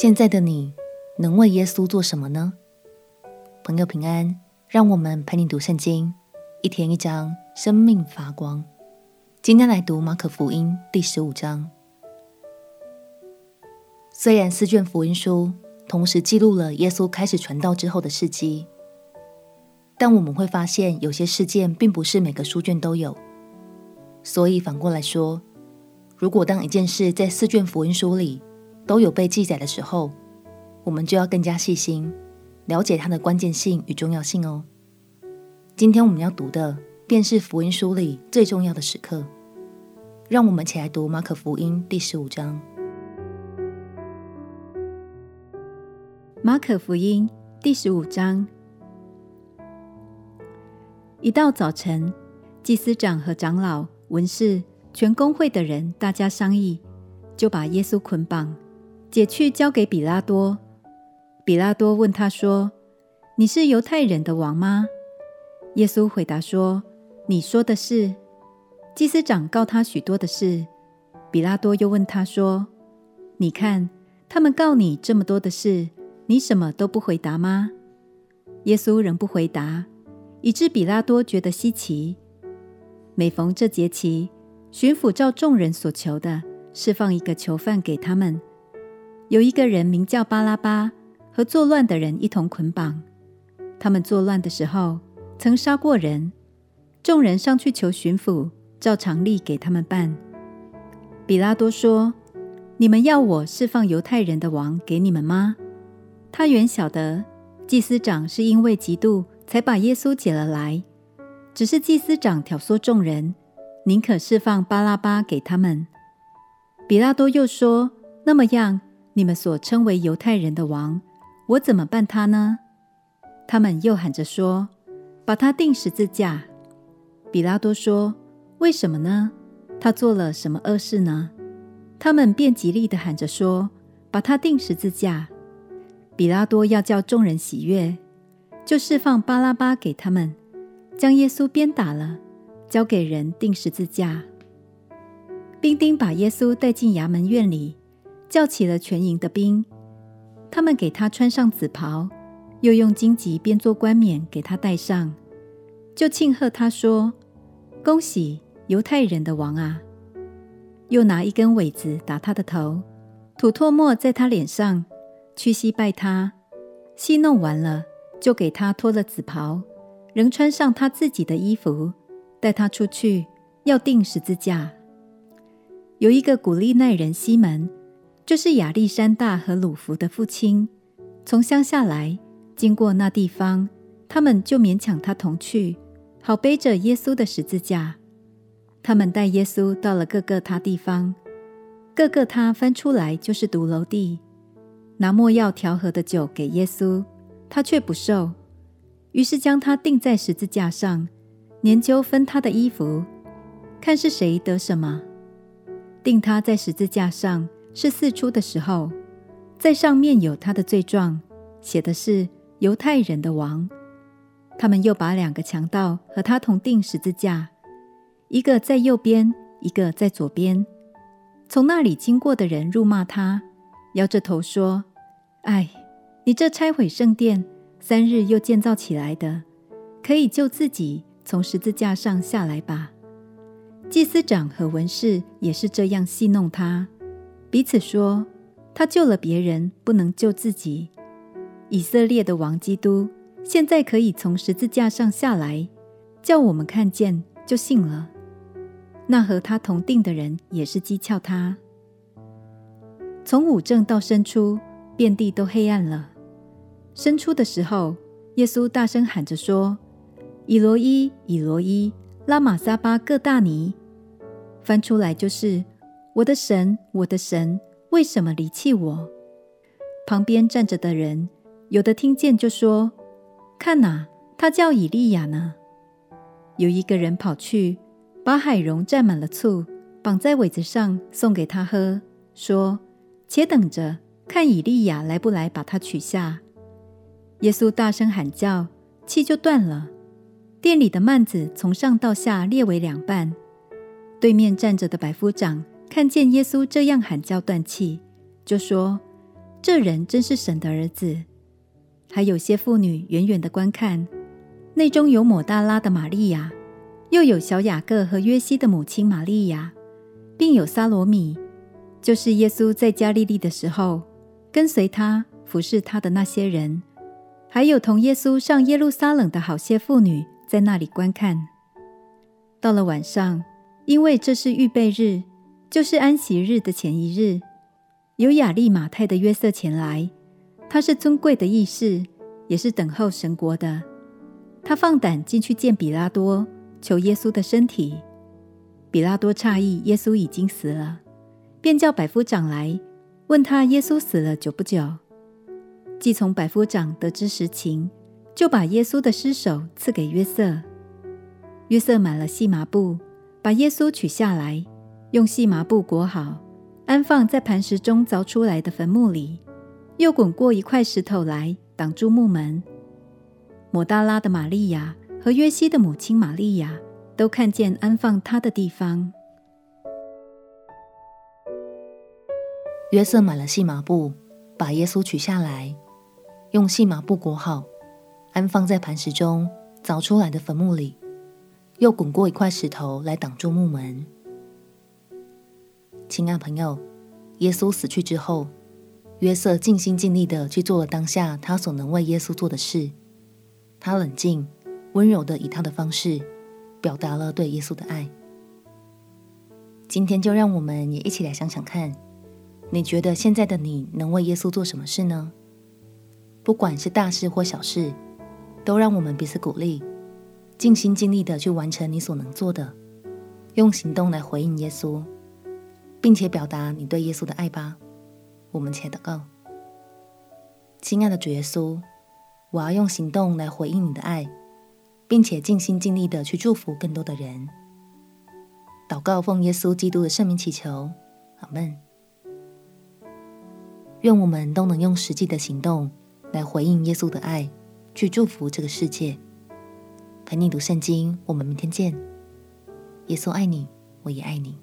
现在的你能为耶稣做什么呢？朋友平安，让我们陪你读圣经，一天一章，生命发光。今天来读马可福音第十五章。虽然四卷福音书同时记录了耶稣开始传道之后的事迹，但我们会发现有些事件并不是每个书卷都有。所以反过来说，如果当一件事在四卷福音书里都有被记载的时候，我们就要更加细心，了解它的关键性与重要性哦。今天我们要读的便是福音书里最重要的时刻。让我们起来读马可福音第十五章。马可福音第十五章，一到早晨，祭司长和长老。文士、全公会的人，大家商议，就把耶稣捆绑，解去交给比拉多。比拉多问他说：“你是犹太人的王吗？”耶稣回答说：“你说的是。”祭司长告他许多的事。比拉多又问他说：“你看，他们告你这么多的事，你什么都不回答吗？”耶稣仍不回答，以致比拉多觉得稀奇。每逢这节期，巡抚照众人所求的，释放一个囚犯给他们。有一个人名叫巴拉巴，和作乱的人一同捆绑。他们作乱的时候，曾杀过人。众人上去求巡抚，照常例给他们办。彼拉多说：“你们要我释放犹太人的王给你们吗？”他原晓得祭司长是因为嫉妒，才把耶稣解了来。只是祭司长挑唆众人，宁可释放巴拉巴给他们。彼拉多又说：“那么样，你们所称为犹太人的王，我怎么办他呢？”他们又喊着说：“把他钉十字架。”比拉多说：“为什么呢？他做了什么恶事呢？”他们便极力的喊着说：“把他钉十字架。”比拉多要叫众人喜悦，就释放巴拉巴给他们。将耶稣鞭打了，交给人钉十字架。兵丁把耶稣带进衙门院里，叫起了全营的兵。他们给他穿上紫袍，又用荆棘编做冠冕给他戴上，就庆贺他说：“恭喜犹太人的王啊！”又拿一根苇子打他的头，吐唾沫在他脸上，屈膝拜他。戏弄完了，就给他脱了紫袍。仍穿上他自己的衣服，带他出去，要钉十字架。有一个古利奈人西门，就是亚历山大和鲁弗的父亲，从乡下来，经过那地方，他们就勉强他同去，好背着耶稣的十字架。他们带耶稣到了各个他地方，各个他翻出来就是独楼地，拿没药调和的酒给耶稣，他却不受。于是将他钉在十字架上，研究分他的衣服，看是谁得什么。钉他在十字架上是四出的时候，在上面有他的罪状，写的是犹太人的王。他们又把两个强盗和他同钉十字架，一个在右边，一个在左边。从那里经过的人辱骂他，摇着头说：“唉，你这拆毁圣殿。”三日又建造起来的，可以救自己从十字架上下来吧。祭司长和文士也是这样戏弄他，彼此说：“他救了别人，不能救自己。以色列的王基督现在可以从十字架上下来，叫我们看见就信了。”那和他同钉的人也是讥诮他。从五正到申初，遍地都黑暗了。申初的时候，耶稣大声喊着说：“以罗伊，以罗伊，拉玛撒巴各大尼。”翻出来就是：“我的神，我的神，为什么离弃我？”旁边站着的人，有的听见就说：“看哪，他叫以利亚呢。”有一个人跑去，把海蓉蘸满了醋，绑在苇子上，送给他喝，说：“且等着，看以利亚来不来，把他取下。”耶稣大声喊叫，气就断了。店里的幔子从上到下裂为两半。对面站着的百夫长看见耶稣这样喊叫断气，就说：“这人真是神的儿子。还有些妇女远远的观看，内中有抹大拉的玛利亚，又有小雅各和约西的母亲玛利亚，并有撒罗米，就是耶稣在加利利的时候跟随他服侍他的那些人，还有同耶稣上耶路撒冷的好些妇女在那里观看。到了晚上，因为这是预备日，就是安息日的前一日。有雅利马太的约瑟前来，他是尊贵的义士，也是等候神国的。他放胆进去见比拉多，求耶稣的身体。比拉多诧异耶稣已经死了，便叫百夫长来问他耶稣死了久不久。既从百夫长得知实情，就把耶稣的尸首赐给约瑟。约瑟买了细麻布，把耶稣取下来，用细麻布裹好。安放在磐石中凿出来的坟墓里，又滚过一块石头来挡住墓门。抹大拉的玛利亚和约西的母亲玛利亚都看见安放他的地方。约瑟买了细麻布，把耶稣取下来，用细麻布裹好，安放在磐石中凿出来的坟墓里，又滚过一块石头来挡住墓门。亲爱朋友，耶稣死去之后，约瑟尽心尽力的去做了当下他所能为耶稣做的事。他冷静、温柔的以他的方式表达了对耶稣的爱。今天就让我们也一起来想想看，你觉得现在的你能为耶稣做什么事呢？不管是大事或小事，都让我们彼此鼓励，尽心尽力的去完成你所能做的，用行动来回应耶稣。并且表达你对耶稣的爱吧。我们且祷告，亲爱的主耶稣，我要用行动来回应你的爱，并且尽心尽力的去祝福更多的人。祷告奉耶稣基督的圣名祈求，阿门。愿我们都能用实际的行动来回应耶稣的爱，去祝福这个世界。陪你读圣经，我们明天见。耶稣爱你，我也爱你。